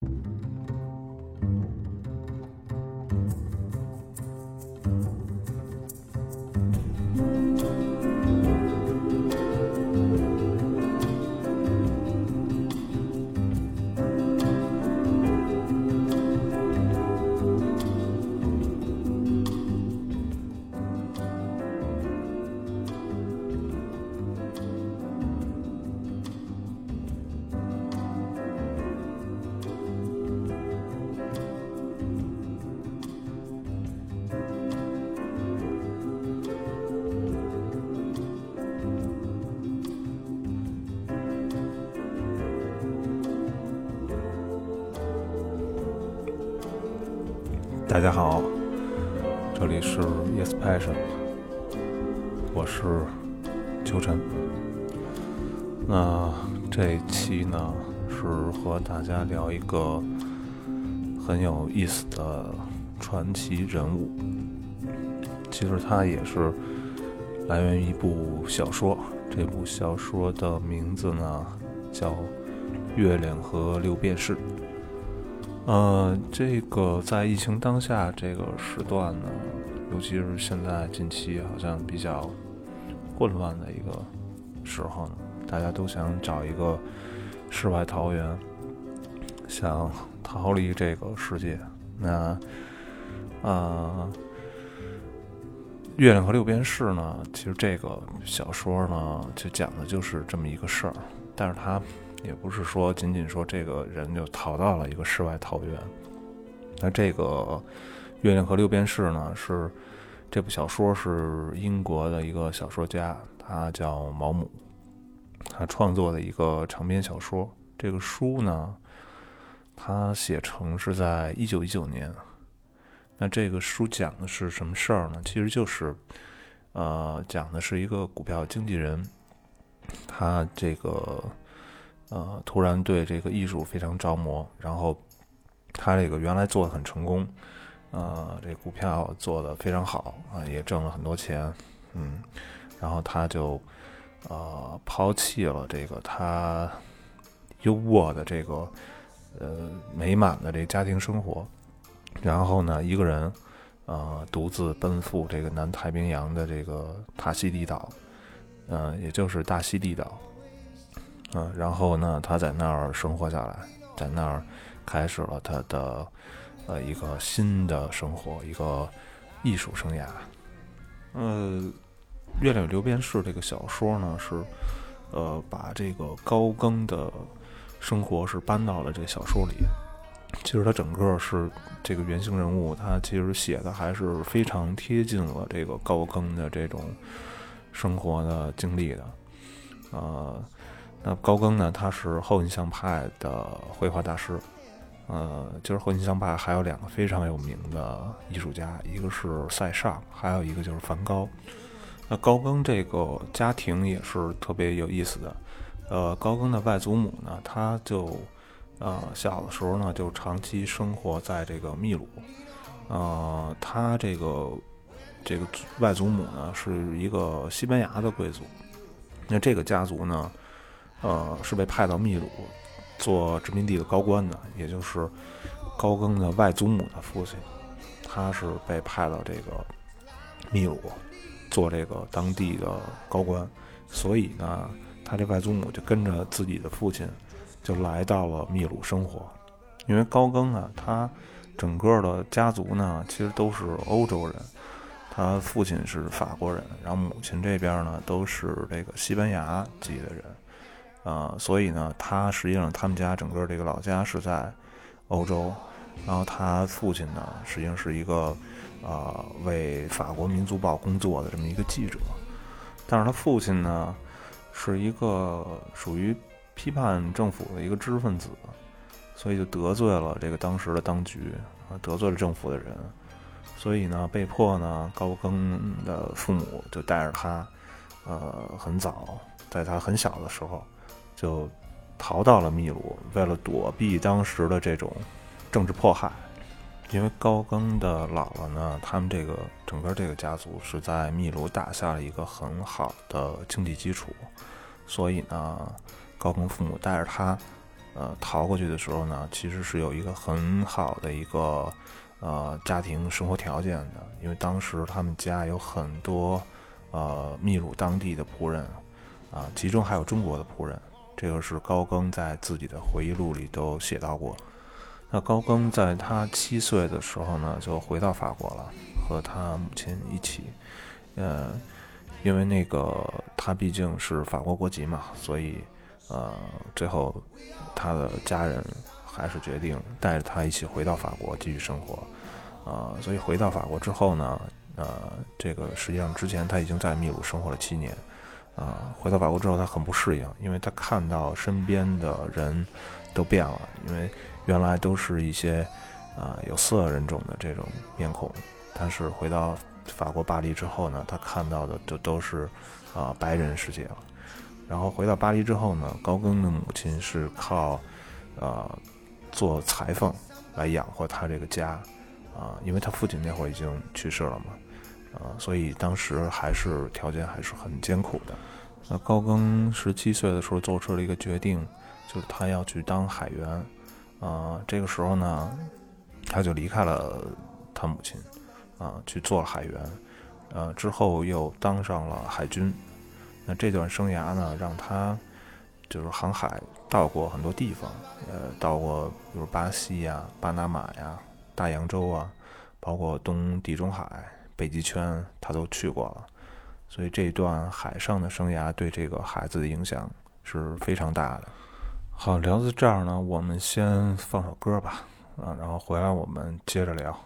大和大家聊一个很有意思的传奇人物。其实他也是来源于一部小说，这部小说的名字呢叫《月亮和六便士》。呃，这个在疫情当下这个时段呢，尤其是现在近期好像比较混乱的一个时候呢，大家都想找一个世外桃源，想逃离这个世界。那啊，月亮和六便士呢，其实这个小说呢，就讲的就是这么一个事儿，但是它。也不是说仅仅说这个人就逃到了一个世外桃源。那这个《月亮和六便士》呢，是这部小说是英国的一个小说家，他叫毛姆，他创作的一个长篇小说。这个书呢，他写成是在一九一九年。那这个书讲的是什么事儿呢？其实就是，呃，讲的是一个股票经纪人，他这个。呃，突然对这个艺术非常着魔，然后他这个原来做的很成功，呃，这股票做的非常好啊，也挣了很多钱，嗯，然后他就呃抛弃了这个他优渥的这个呃美满的这家庭生活，然后呢，一个人呃独自奔赴这个南太平洋的这个塔西蒂岛，嗯，也就是大溪地岛。嗯，然后呢，他在那儿生活下来，在那儿开始了他的呃一个新的生活，一个艺术生涯。呃，《月亮流边士》这个小说呢，是呃把这个高更的生活是搬到了这小说里。其实他整个是这个原型人物，他其实写的还是非常贴近了这个高更的这种生活的经历的，呃。那高更呢？他是后印象派的绘画大师，呃，就是后印象派还有两个非常有名的艺术家，一个是塞尚，还有一个就是梵高。那高更这个家庭也是特别有意思的，呃，高更的外祖母呢，他就呃小的时候呢就长期生活在这个秘鲁，呃，他这个这个外祖母呢是一个西班牙的贵族，那这个家族呢。呃，是被派到秘鲁做殖民地的高官的，也就是高更的外祖母的父亲，他是被派到这个秘鲁做这个当地的高官，所以呢，他这外祖母就跟着自己的父亲就来到了秘鲁生活。因为高更啊，他整个的家族呢，其实都是欧洲人，他父亲是法国人，然后母亲这边呢都是这个西班牙籍的人。呃，所以呢，他实际上他们家整个这个老家是在欧洲，然后他父亲呢，实际上是一个呃为法国民族报工作的这么一个记者，但是他父亲呢是一个属于批判政府的一个知识分子，所以就得罪了这个当时的当局，得罪了政府的人，所以呢，被迫呢，高更的父母就带着他，呃，很早，在他很小的时候。就逃到了秘鲁，为了躲避当时的这种政治迫害。因为高更的姥姥呢，他们这个整个这个家族是在秘鲁打下了一个很好的经济基础，所以呢，高更父母带着他呃逃过去的时候呢，其实是有一个很好的一个呃家庭生活条件的，因为当时他们家有很多呃秘鲁当地的仆人啊，其中还有中国的仆人。这个是高更在自己的回忆录里都写到过。那高更在他七岁的时候呢，就回到法国了，和他母亲一起。呃，因为那个他毕竟是法国国籍嘛，所以呃，最后他的家人还是决定带着他一起回到法国继续生活。啊，所以回到法国之后呢，呃，这个实际上之前他已经在秘鲁生活了七年。啊，回到法国之后，他很不适应，因为他看到身边的人都变了，因为原来都是一些啊有色人种的这种面孔，但是回到法国巴黎之后呢，他看到的就都是啊白人世界了。然后回到巴黎之后呢，高更的母亲是靠啊做裁缝来养活他这个家啊，因为他父亲那会儿已经去世了嘛。啊，所以当时还是条件还是很艰苦的。那高更十七岁的时候做出了一个决定，就是他要去当海员。啊，这个时候呢，他就离开了他母亲，啊，去做了海员。呃，之后又当上了海军。那这段生涯呢，让他就是航海到过很多地方，呃，到过比如巴西呀、巴拿马呀、大洋洲啊，包括东地中海。北极圈他都去过了，所以这段海上的生涯对这个孩子的影响是非常大的。好，聊到这儿呢，我们先放首歌吧，啊，然后回来我们接着聊。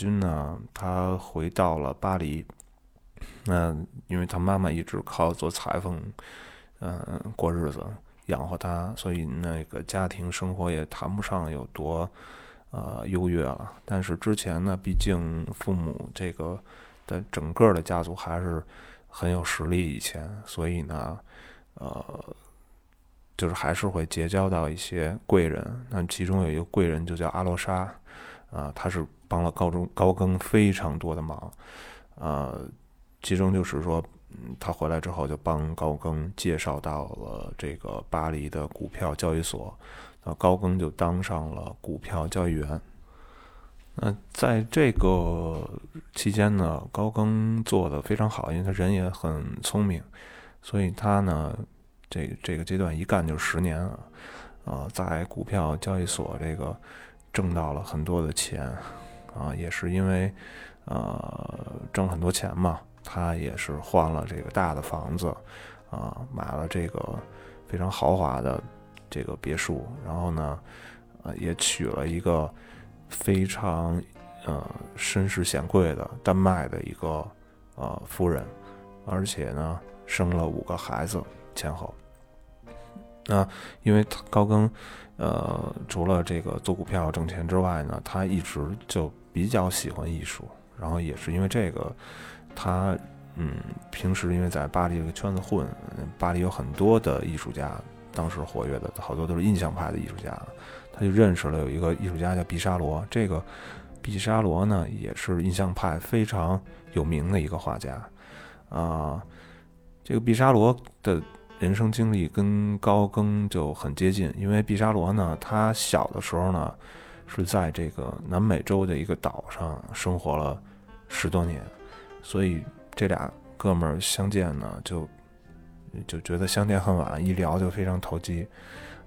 军呢，他回到了巴黎。那因为他妈妈一直靠做裁缝，嗯，过日子养活他，所以那个家庭生活也谈不上有多呃优越了。但是之前呢，毕竟父母这个的整个的家族还是很有实力，以前，所以呢，呃，就是还是会结交到一些贵人。那其中有一个贵人就叫阿罗莎。啊，他是帮了高中高更非常多的忙，呃，其中就是说，嗯，他回来之后就帮高更介绍到了这个巴黎的股票交易所，那高更就当上了股票交易员。那在这个期间呢，高更做的非常好，因为他人也很聪明，所以他呢，这这个阶段一干就十年啊，啊，在股票交易所这个。挣到了很多的钱，啊，也是因为，呃，挣很多钱嘛，他也是换了这个大的房子，啊，买了这个非常豪华的这个别墅，然后呢，呃，也娶了一个非常呃身世显贵的丹麦的一个呃夫人，而且呢，生了五个孩子前后。那因为高更。呃，除了这个做股票挣钱之外呢，他一直就比较喜欢艺术。然后也是因为这个，他嗯，平时因为在巴黎这个圈子混，巴黎有很多的艺术家，当时活跃的好多都是印象派的艺术家，他就认识了有一个艺术家叫毕沙罗。这个毕沙罗呢，也是印象派非常有名的一个画家啊。这个毕沙罗的。人生经历跟高更就很接近，因为毕沙罗呢，他小的时候呢，是在这个南美洲的一个岛上生活了十多年，所以这俩哥们儿相见呢，就就觉得相见恨晚，一聊就非常投机，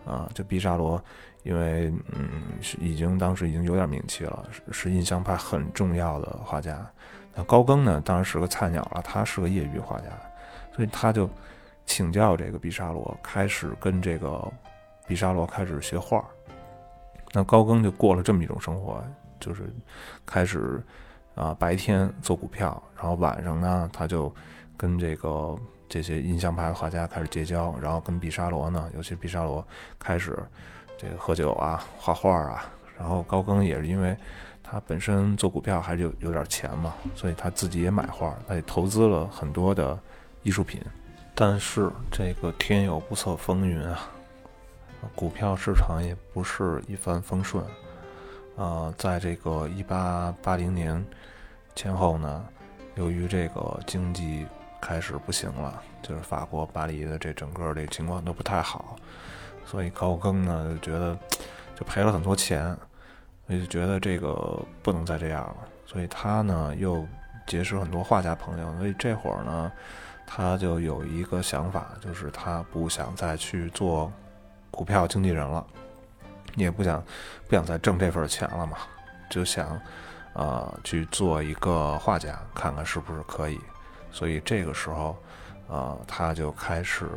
啊，就毕沙罗，因为嗯，是已经当时已经有点名气了，是是印象派很重要的画家，那高更呢，当然是个菜鸟了，他是个业余画家，所以他就。请教这个毕沙罗，开始跟这个毕沙罗开始学画。那高更就过了这么一种生活，就是开始啊白天做股票，然后晚上呢他就跟这个这些印象派画家开始结交，然后跟毕沙罗呢，尤其毕沙罗开始这个喝酒啊、画画啊。然后高更也是因为他本身做股票还是有有点钱嘛，所以他自己也买画，他也投资了很多的艺术品。但是这个天有不测风云啊，股票市场也不是一帆风顺。呃，在这个一八八零年前后呢，由于这个经济开始不行了，就是法国巴黎的这整个这情况都不太好，所以高更呢就觉得就赔了很多钱，所以就觉得这个不能再这样了，所以他呢又结识很多画家朋友，所以这会儿呢。他就有一个想法，就是他不想再去做股票经纪人了，也不想不想再挣这份钱了嘛，就想呃去做一个画家，看看是不是可以。所以这个时候，呃，他就开始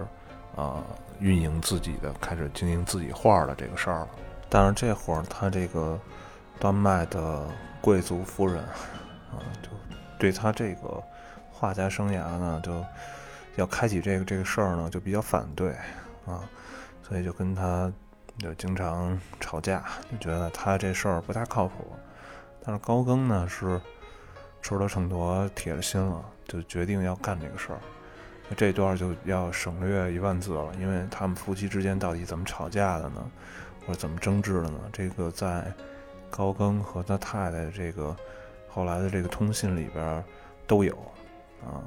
呃运营自己的，开始经营自己画的这个事儿了。但是这会儿他这个丹麦的贵族夫人啊，就对他这个。画家生涯呢，就要开启这个这个事儿呢，就比较反对啊，所以就跟他就经常吵架，就觉得他这事儿不太靠谱。但是高更呢是吃了秤砣铁了心了，就决定要干这个事儿。那这段就要省略一万字了，因为他们夫妻之间到底怎么吵架的呢，或者怎么争执的呢？这个在高更和他太太这个后来的这个通信里边都有。啊，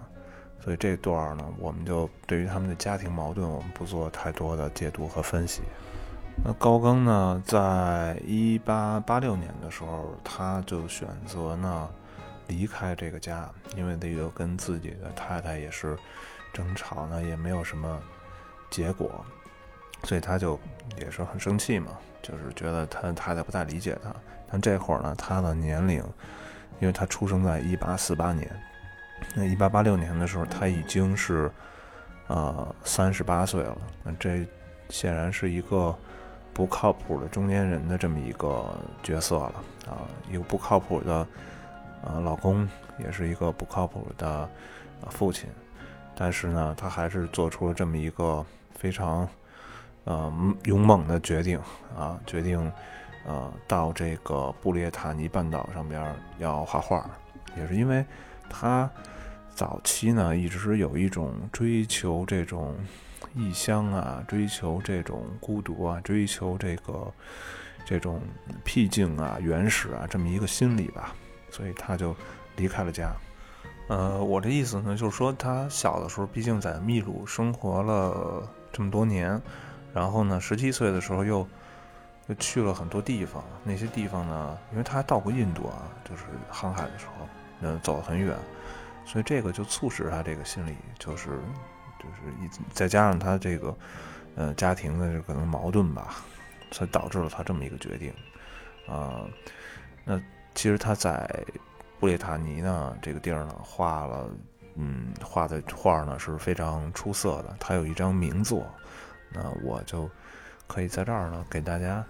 所以这段呢，我们就对于他们的家庭矛盾，我们不做太多的解读和分析。那高更呢，在一八八六年的时候，他就选择呢离开这个家，因为这个跟自己的太太也是争吵呢，也没有什么结果，所以他就也是很生气嘛，就是觉得他太太不太理解他。但这会儿呢，他的年龄，因为他出生在一八四八年。那一八八六年的时候，他已经是，呃，三十八岁了。那这显然是一个不靠谱的中年人的这么一个角色了啊，一个不靠谱的呃老公，也是一个不靠谱的父亲，但是呢，他还是做出了这么一个非常呃勇猛的决定啊，决定呃到这个布列塔尼半岛上边要画画，也是因为他早期呢一直有一种追求这种。异乡啊，追求这种孤独啊，追求这个这种僻静啊、原始啊，这么一个心理吧，所以他就离开了家。呃，我的意思呢，就是说他小的时候，毕竟在秘鲁生活了这么多年，然后呢，十七岁的时候又又去了很多地方，那些地方呢，因为他到过印度啊，就是航海的时候，嗯，走了很远，所以这个就促使他这个心理就是。就是一再加上他这个，呃，家庭的这可能矛盾吧，才导致了他这么一个决定，啊，那其实他在布列塔尼呢这个地儿呢画了，嗯，画的画呢是非常出色的，他有一张名作，那我就可以在这儿呢给大家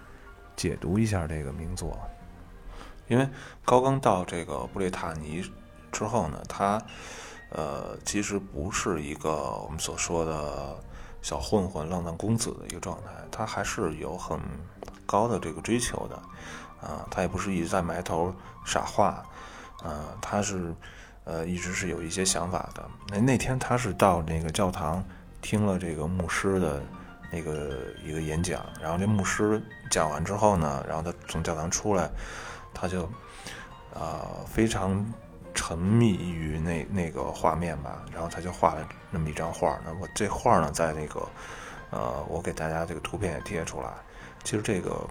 解读一下这个名作，因为高刚到这个布列塔尼之后呢，他。呃，其实不是一个我们所说的小混混、浪荡公子的一个状态，他还是有很高的这个追求的，啊，他也不是一直在埋头傻画，啊，他是呃一直是有一些想法的。那那天他是到那个教堂听了这个牧师的那个一个演讲，然后这牧师讲完之后呢，然后他从教堂出来，他就啊非常。沉迷于那那个画面吧，然后他就画了那么一张画。那我这画呢，在那个，呃，我给大家这个图片也贴出来。其实这个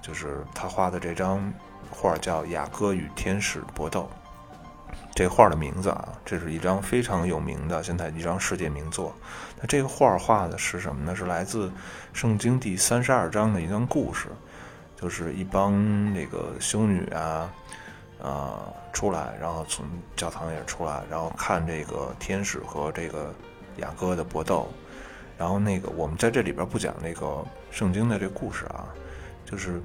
就是他画的这张画叫《雅歌与天使搏斗》。这画的名字啊，这是一张非常有名的现在一张世界名作。那这个画画的是什么呢？是来自圣经第三十二章的一段故事，就是一帮那个修女啊。呃，出来，然后从教堂也出来，然后看这个天使和这个雅各的搏斗。然后那个，我们在这里边不讲那个圣经的这故事啊，就是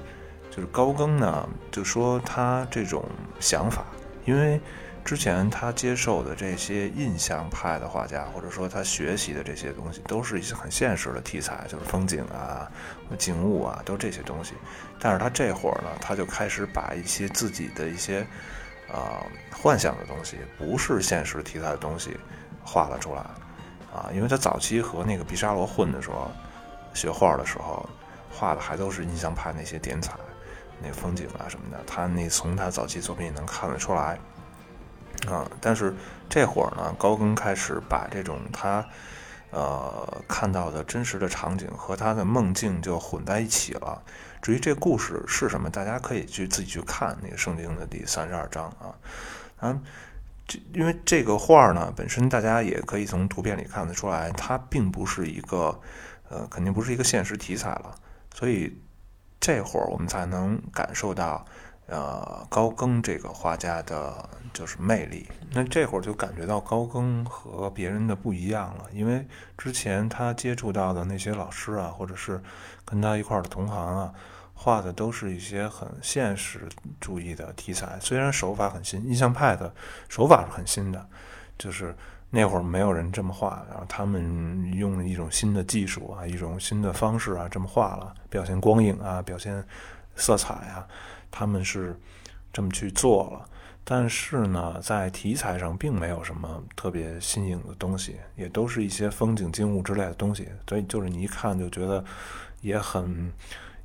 就是高更呢，就说他这种想法，因为。之前他接受的这些印象派的画家，或者说他学习的这些东西，都是一些很现实的题材，就是风景啊、景物啊，都这些东西。但是他这会儿呢，他就开始把一些自己的一些啊幻想的东西，不是现实题材的东西画了出来啊。因为他早期和那个毕沙罗混的时候，学画的时候画的还都是印象派那些点彩、那风景啊什么的。他那从他早期作品能看得出来。啊，但是这会儿呢，高更开始把这种他，呃，看到的真实的场景和他的梦境就混在一起了。至于这故事是什么，大家可以去自己去看那个圣经的第三十二章啊。啊，这因为这个画呢，本身大家也可以从图片里看得出来，它并不是一个，呃，肯定不是一个现实题材了。所以这会儿我们才能感受到。呃，高更这个画家的就是魅力。那这会儿就感觉到高更和别人的不一样了，因为之前他接触到的那些老师啊，或者是跟他一块儿的同行啊，画的都是一些很现实主义的题材。虽然手法很新，印象派的手法是很新的，就是那会儿没有人这么画，然后他们用了一种新的技术啊，一种新的方式啊，这么画了，表现光影啊，表现色彩啊。他们是这么去做了，但是呢，在题材上并没有什么特别新颖的东西，也都是一些风景景物之类的东西，所以就是你一看就觉得也很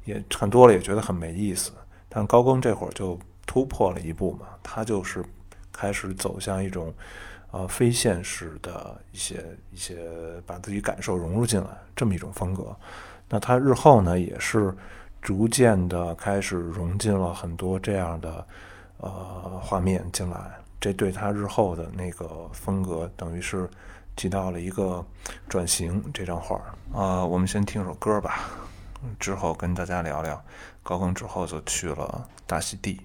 也看多了也觉得很没意思。但高更这会儿就突破了一步嘛，他就是开始走向一种呃非现实的一些一些把自己感受融入进来这么一种风格。那他日后呢也是。逐渐的开始融进了很多这样的呃画面进来，这对他日后的那个风格等于是起到了一个转型。这张画儿啊，我们先听首歌吧，之后跟大家聊聊。高更之后就去了大溪地。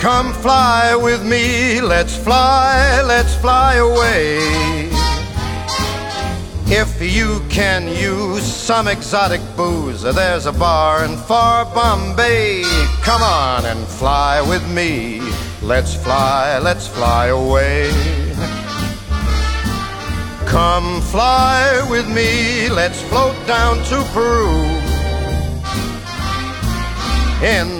Come fly with me, let's fly, let's fly away. If you can use some exotic booze, there's a bar in far Bombay. Come on and fly with me. Let's fly, let's fly away. Come fly with me, let's float down to Peru. In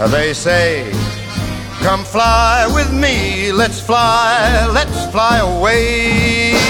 Uh, they say, Come fly with me, let's fly, let's fly away.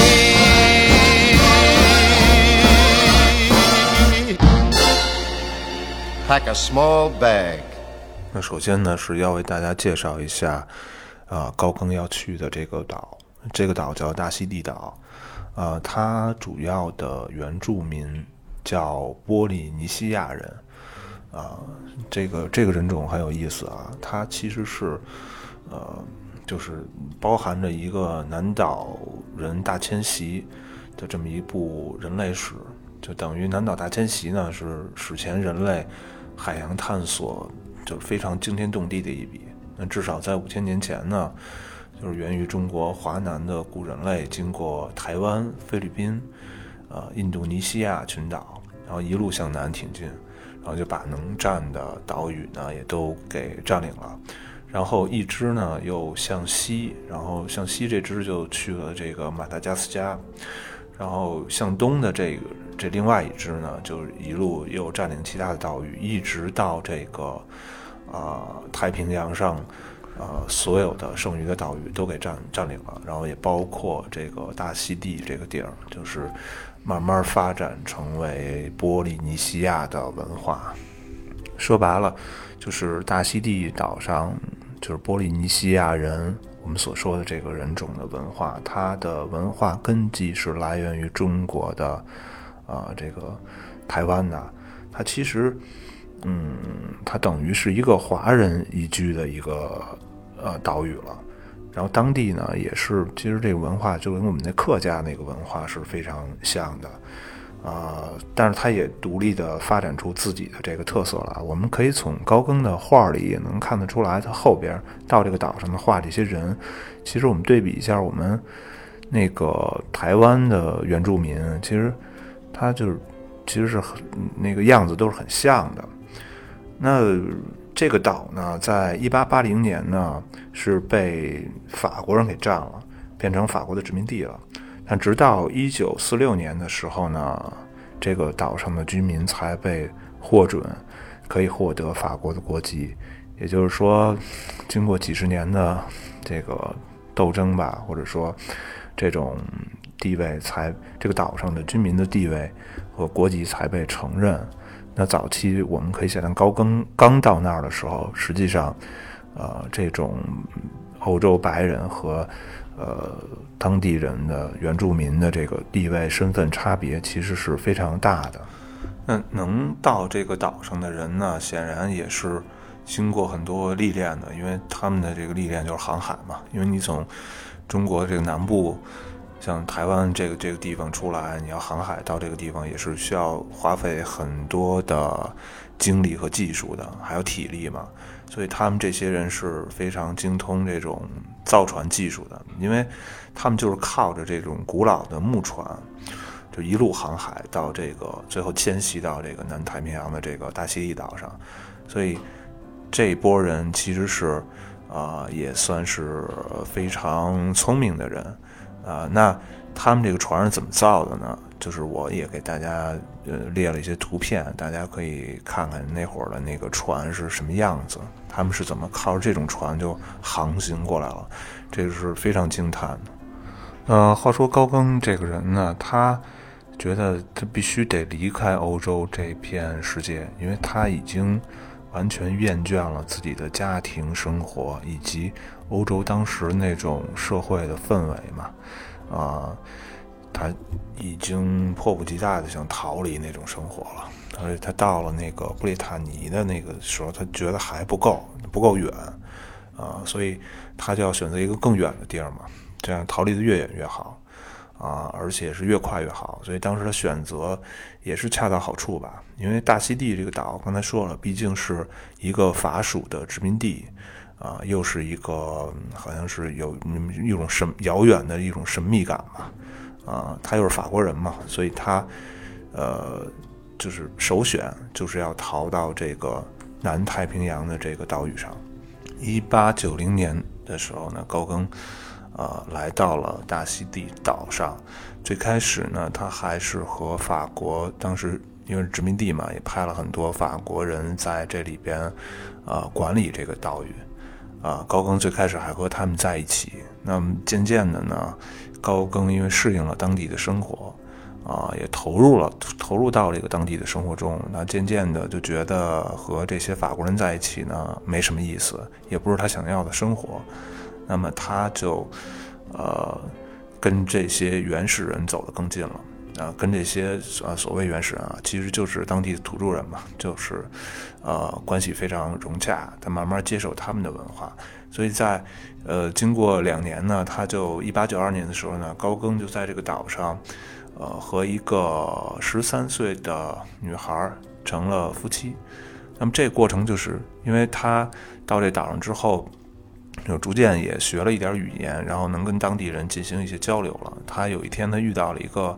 Pack a small bag. 那首先呢，是要为大家介绍一下，啊、高更要去的这个岛。这个岛叫大溪地岛，呃，它主要的原住民叫波利尼西亚人，啊、这个这个人种很有意思啊，它其实是，呃，就是包含着一个南岛人大迁徙的这么一部人类史，就等于南岛大迁徙呢是史前人类海洋探索就是非常惊天动地的一笔。那至少在五千年前呢，就是源于中国华南的古人类，经过台湾、菲律宾、呃印度尼西亚群岛，然后一路向南挺进，然后就把能占的岛屿呢也都给占领了。然后一支呢又向西，然后向西这支就去了这个马达加斯加，然后向东的这个这另外一支呢，就是一路又占领其他的岛屿，一直到这个啊、太平洋上，呃所有的剩余的岛屿都给占占领了，然后也包括这个大溪地这个地儿，就是慢慢发展成为波利尼西亚的文化。说白了，就是大溪地岛上，就是波利尼西亚人，我们所说的这个人种的文化，它的文化根基是来源于中国的，啊、这个台湾的，它其实，嗯，它等于是一个华人移居的一个呃岛屿了。然后当地呢，也是其实这个文化就跟我们那客家那个文化是非常像的。啊、但是它也独立的发展出自己的这个特色了。我们可以从高更的画里也能看得出来，他后边到这个岛上的画这些人，其实我们对比一下，我们那个台湾的原住民，其实他就是其实是很那个样子都是很像的。那这个岛呢，在一八八零年呢是被法国人给占了，变成法国的殖民地了。但直到一九四六年的时候呢，这个岛上的居民才被获准可以获得法国的国籍。也就是说，经过几十年的这个斗争吧，或者说这种地位，才这个岛上的居民的地位和国籍才被承认。那早期我们可以想象，高更刚到那儿的时候，实际上，呃，这种欧洲白人和呃当地人的原住民的这个地位身份差别，其实是非常大的。那能到这个岛上的人呢，显然也是经过很多历练的，因为他们的这个历练就是航海嘛。因为你从中国这个南部。像台湾这个这个地方出来，你要航海到这个地方也是需要花费很多的精力和技术的，还有体力嘛。所以他们这些人是非常精通这种造船技术的，因为他们就是靠着这种古老的木船，就一路航海到这个最后迁徙到这个南太平洋的这个大西地岛上。所以这一波人其实是啊，也算是非常聪明的人。啊，那他们这个船是怎么造的呢？就是我也给大家呃列了一些图片，大家可以看看那会儿的那个船是什么样子，他们是怎么靠着这种船就航行过来了，这个是非常惊叹的。呃，话说高更这个人呢，他觉得他必须得离开欧洲这片世界，因为他已经完全厌倦了自己的家庭生活以及。欧洲当时那种社会的氛围嘛，啊，他已经迫不及待的想逃离那种生活了。而且他到了那个布列塔尼的那个时候，他觉得还不够，不够远，啊，所以他就要选择一个更远的地儿嘛，这样逃离的越远越好，啊，而且是越快越好。所以当时的选择也是恰到好处吧，因为大溪地这个岛，刚才说了，毕竟是一个法属的殖民地。啊，又是一个好像是有一种神遥远的一种神秘感吧，啊，他又是法国人嘛，所以他，呃，就是首选就是要逃到这个南太平洋的这个岛屿上。一八九零年的时候呢，高更，呃，来到了大溪地岛上。最开始呢，他还是和法国当时因为殖民地嘛，也派了很多法国人在这里边，呃，管理这个岛屿。啊，高更最开始还和他们在一起，那么渐渐的呢，高更因为适应了当地的生活，啊，也投入了投入到这个当地的生活中，那渐渐的就觉得和这些法国人在一起呢没什么意思，也不是他想要的生活，那么他就，呃，跟这些原始人走得更近了。啊，跟这些啊所谓原始人啊，其实就是当地的土著人嘛，就是，呃，关系非常融洽。他慢慢接受他们的文化，所以在，呃，经过两年呢，他就一八九二年的时候呢，高更就在这个岛上，呃，和一个十三岁的女孩成了夫妻。那么这过程就是因为他到这岛上之后，就逐渐也学了一点语言，然后能跟当地人进行一些交流了。他有一天他遇到了一个。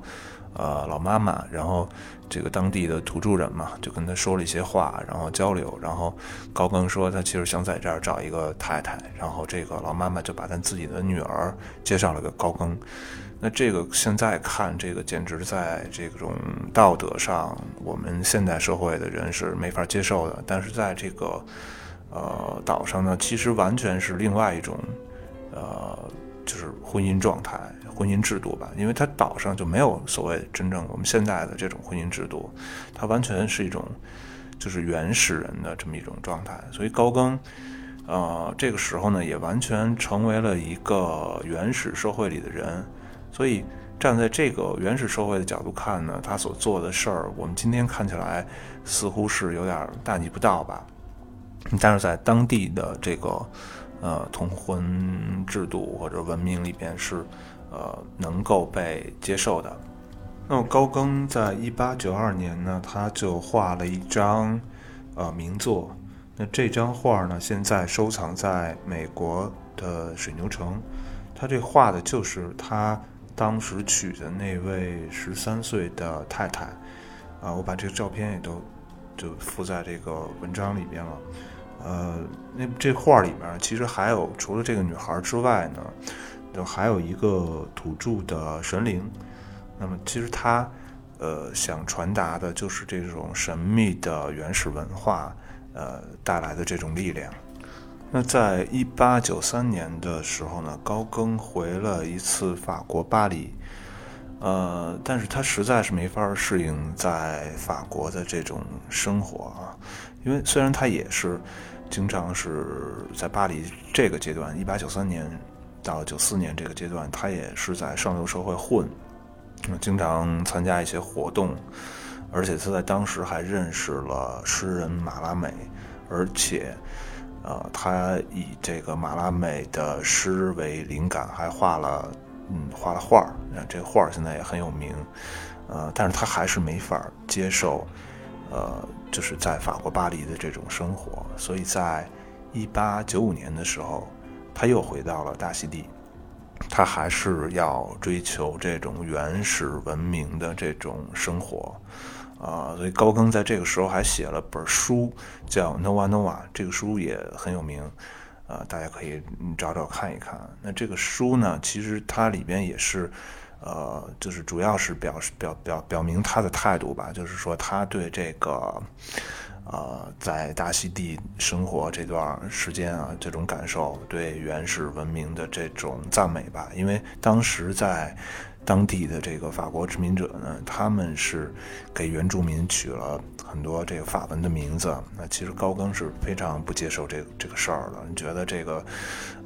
呃，老妈妈，然后这个当地的土著人嘛，就跟他说了一些话，然后交流，然后高更说他其实想在这儿找一个太太，然后这个老妈妈就把他自己的女儿介绍了给高更。那这个现在看，这个简直在这种道德上，我们现代社会的人是没法接受的。但是在这个呃岛上呢，其实完全是另外一种呃，就是婚姻状态。婚姻制度吧，因为它岛上就没有所谓真正我们现在的这种婚姻制度，它完全是一种就是原始人的这么一种状态。所以高更，呃，这个时候呢，也完全成为了一个原始社会里的人。所以站在这个原始社会的角度看呢，他所做的事儿，我们今天看起来似乎是有点大逆不道吧。但是在当地的这个呃通婚制度或者文明里边是。呃，能够被接受的。那么高更在一八九二年呢，他就画了一张呃名作。那这张画呢，现在收藏在美国的水牛城。他这画的就是他当时娶的那位十三岁的太太。啊，我把这个照片也都就附在这个文章里边了。呃，那这画里面其实还有除了这个女孩之外呢，就还有一个土著的神灵。那么其实他呃想传达的就是这种神秘的原始文化呃带来的这种力量。那在一八九三年的时候呢，高更回了一次法国巴黎，呃，但是他实在是没法适应在法国的这种生活啊，因为虽然他也是经常是在巴黎这个阶段，一八九三年到九四年这个阶段，他也是在上流社会混，经常参加一些活动，而且他在当时还认识了诗人马拉美，而且。呃，他以这个马拉美的诗为灵感，还画了，嗯，画了画儿。这画儿现在也很有名。呃，但是他还是没法接受，呃，就是在法国巴黎的这种生活。所以在一八九五年的时候，他又回到了大溪地。他还是要追求这种原始文明的这种生活。啊，所以高更在这个时候还写了本书，叫《Nova Nova》，这个书也很有名，啊，大家可以找找看一看。那这个书呢，其实它里边也是，呃，就是主要是表示表表表明他的态度吧，就是说他对这个，呃，在大溪地生活这段时间啊，这种感受，对原始文明的这种赞美吧，因为当时在。当地的这个法国殖民者呢，他们是给原住民取了很多这个法文的名字。那其实高更是非常不接受这个这个事儿的，觉得这个，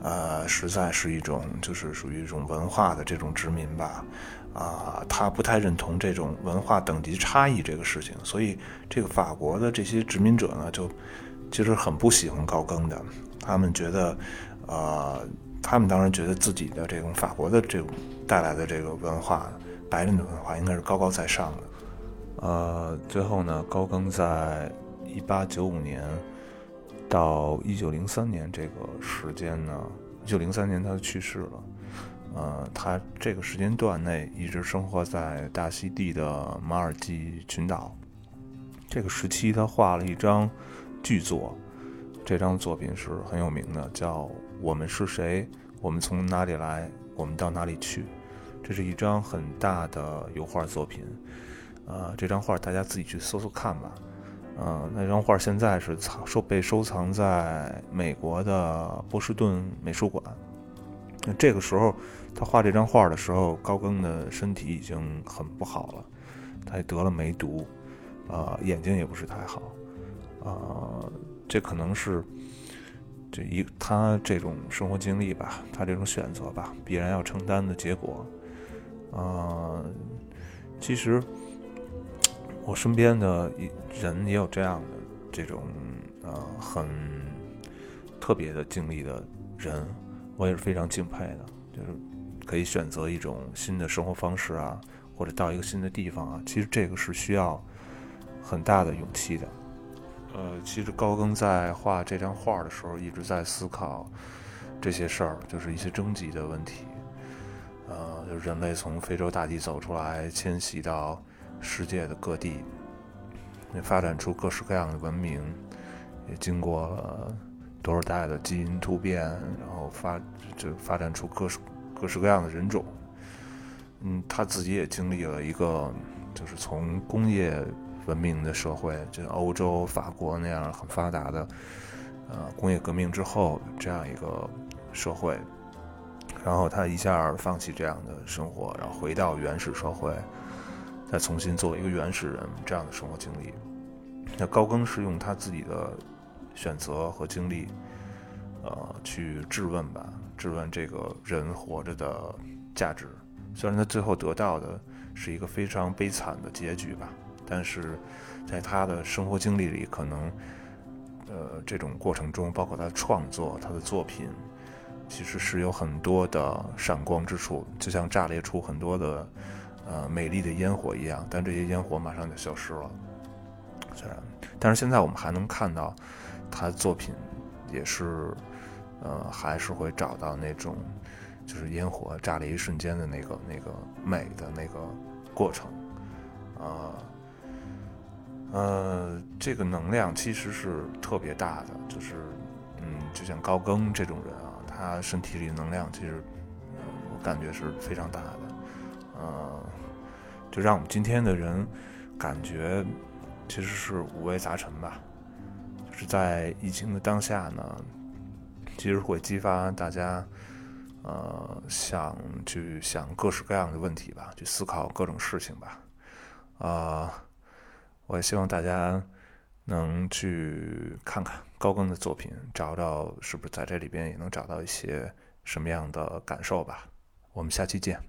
呃，实在是一种就是属于一种文化的这种殖民吧。啊，他不太认同这种文化等级差异这个事情，所以这个法国的这些殖民者呢，就其实很不喜欢高更的。他们觉得，呃，他们当然觉得自己的这种法国的这种。带来的这个文化，白人的文化应该是高高在上的。呃，最后呢，高更在一八九五年到一九零三年这个时间呢，一九零三年他去世了。呃，他这个时间段内一直生活在大溪地的马尔济群岛。这个时期，他画了一张巨作，这张作品是很有名的，叫《我们是谁？我们从哪里来？我们到哪里去？》这是一张很大的油画作品，呃，这张画大家自己去搜搜看吧，呃，那张画现在是藏收被收藏在美国的波士顿美术馆。那这个时候他画这张画的时候，高更的身体已经很不好了，他也得了梅毒，呃，眼睛也不是太好，呃，这可能是就一他这种生活经历吧，他这种选择吧，必然要承担的结果。呃，其实我身边的人也有这样的这种呃很特别的经历的人，我也是非常敬佩的。就是可以选择一种新的生活方式啊，或者到一个新的地方啊，其实这个是需要很大的勇气的。呃，其实高更在画这张画的时候，一直在思考这些事儿，就是一些征集的问题。呃，就是人类从非洲大地走出来，迁徙到世界的各地，也发展出各式各样的文明，也经过了多少代的基因突变，然后发就发展出各式各式各样的人种。嗯，他自己也经历了一个，就是从工业文明的社会，就像欧洲、法国那样很发达的，呃，工业革命之后这样一个社会。然后他一下放弃这样的生活，然后回到原始社会，再重新做一个原始人这样的生活经历。那高更是用他自己的选择和经历，呃，去质问吧，质问这个人活着的价值。虽然他最后得到的是一个非常悲惨的结局吧，但是在他的生活经历里，可能，呃，这种过程中，包括他的创作，他的作品。其实是有很多的闪光之处，就像炸裂出很多的呃美丽的烟火一样，但这些烟火马上就消失了。虽然，但是现在我们还能看到他作品也是呃还是会找到那种就是烟火炸裂一瞬间的那个那个美的那个过程啊。呃，这个能量其实是特别大的，就是嗯，就像高更这种人啊，他身体里的能量其实，我感觉是非常大的，呃，就让我们今天的人感觉其实是五味杂陈吧，就是在疫情的当下呢，其实会激发大家。呃，想去想各式各样的问题吧，去思考各种事情吧。啊，我也希望大家能去看看高更的作品，找找是不是在这里边也能找到一些什么样的感受吧。我们下期见。